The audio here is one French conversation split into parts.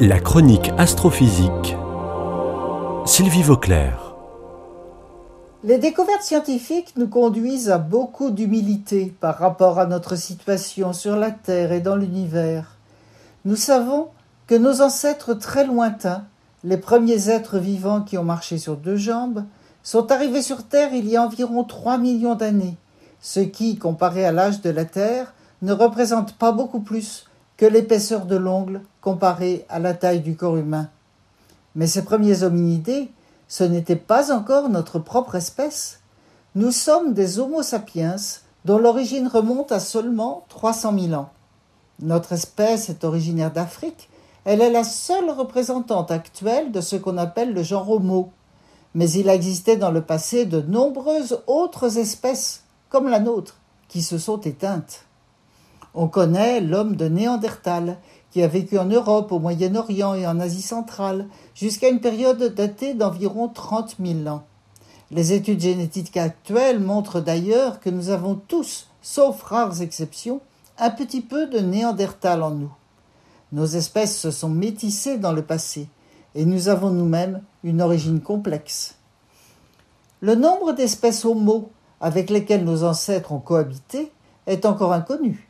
La chronique astrophysique. Sylvie Vauclair. Les découvertes scientifiques nous conduisent à beaucoup d'humilité par rapport à notre situation sur la Terre et dans l'univers. Nous savons que nos ancêtres très lointains, les premiers êtres vivants qui ont marché sur deux jambes, sont arrivés sur Terre il y a environ 3 millions d'années, ce qui, comparé à l'âge de la Terre, ne représente pas beaucoup plus que l'épaisseur de l'ongle comparée à la taille du corps humain. Mais ces premiers hominidés, ce n'était pas encore notre propre espèce. Nous sommes des Homo sapiens dont l'origine remonte à seulement 300 000 ans. Notre espèce est originaire d'Afrique. Elle est la seule représentante actuelle de ce qu'on appelle le genre Homo. Mais il existait dans le passé de nombreuses autres espèces, comme la nôtre, qui se sont éteintes. On connaît l'homme de Néandertal, qui a vécu en Europe, au Moyen-Orient et en Asie centrale, jusqu'à une période datée d'environ 30 000 ans. Les études génétiques actuelles montrent d'ailleurs que nous avons tous, sauf rares exceptions, un petit peu de Néandertal en nous. Nos espèces se sont métissées dans le passé, et nous avons nous-mêmes une origine complexe. Le nombre d'espèces Homo avec lesquelles nos ancêtres ont cohabité est encore inconnu.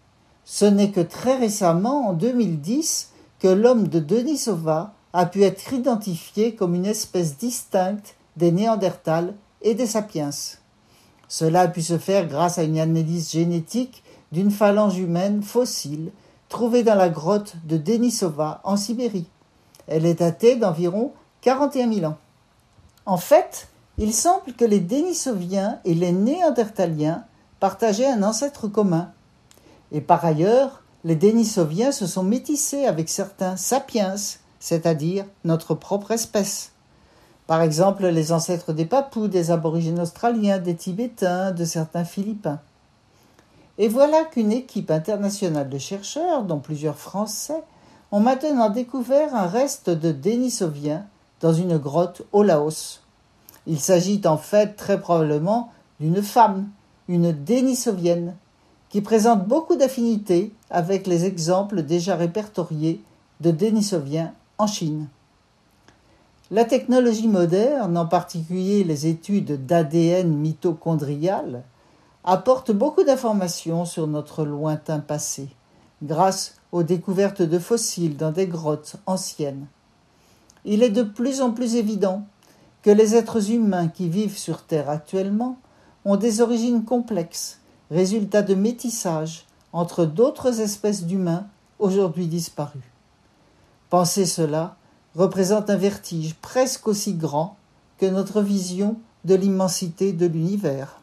Ce n'est que très récemment, en 2010, que l'homme de Denisova a pu être identifié comme une espèce distincte des Néandertals et des Sapiens. Cela a pu se faire grâce à une analyse génétique d'une phalange humaine fossile trouvée dans la grotte de Denisova en Sibérie. Elle est datée d'environ 41 000 ans. En fait, il semble que les Denisoviens et les Néandertaliens partageaient un ancêtre commun, et par ailleurs, les Denisoviens se sont métissés avec certains sapiens, c'est-à-dire notre propre espèce. Par exemple, les ancêtres des Papous, des aborigènes australiens, des Tibétains, de certains Philippins. Et voilà qu'une équipe internationale de chercheurs, dont plusieurs Français, ont maintenant découvert un reste de Denisoviens dans une grotte au Laos. Il s'agit en fait très probablement d'une femme, une Denisovienne, qui présente beaucoup d'affinités avec les exemples déjà répertoriés de Denisoviens en Chine. La technologie moderne, en particulier les études d'ADN mitochondrial, apporte beaucoup d'informations sur notre lointain passé, grâce aux découvertes de fossiles dans des grottes anciennes. Il est de plus en plus évident que les êtres humains qui vivent sur Terre actuellement ont des origines complexes résultat de métissage entre d'autres espèces d'humains aujourd'hui disparues. Penser cela représente un vertige presque aussi grand que notre vision de l'immensité de l'univers.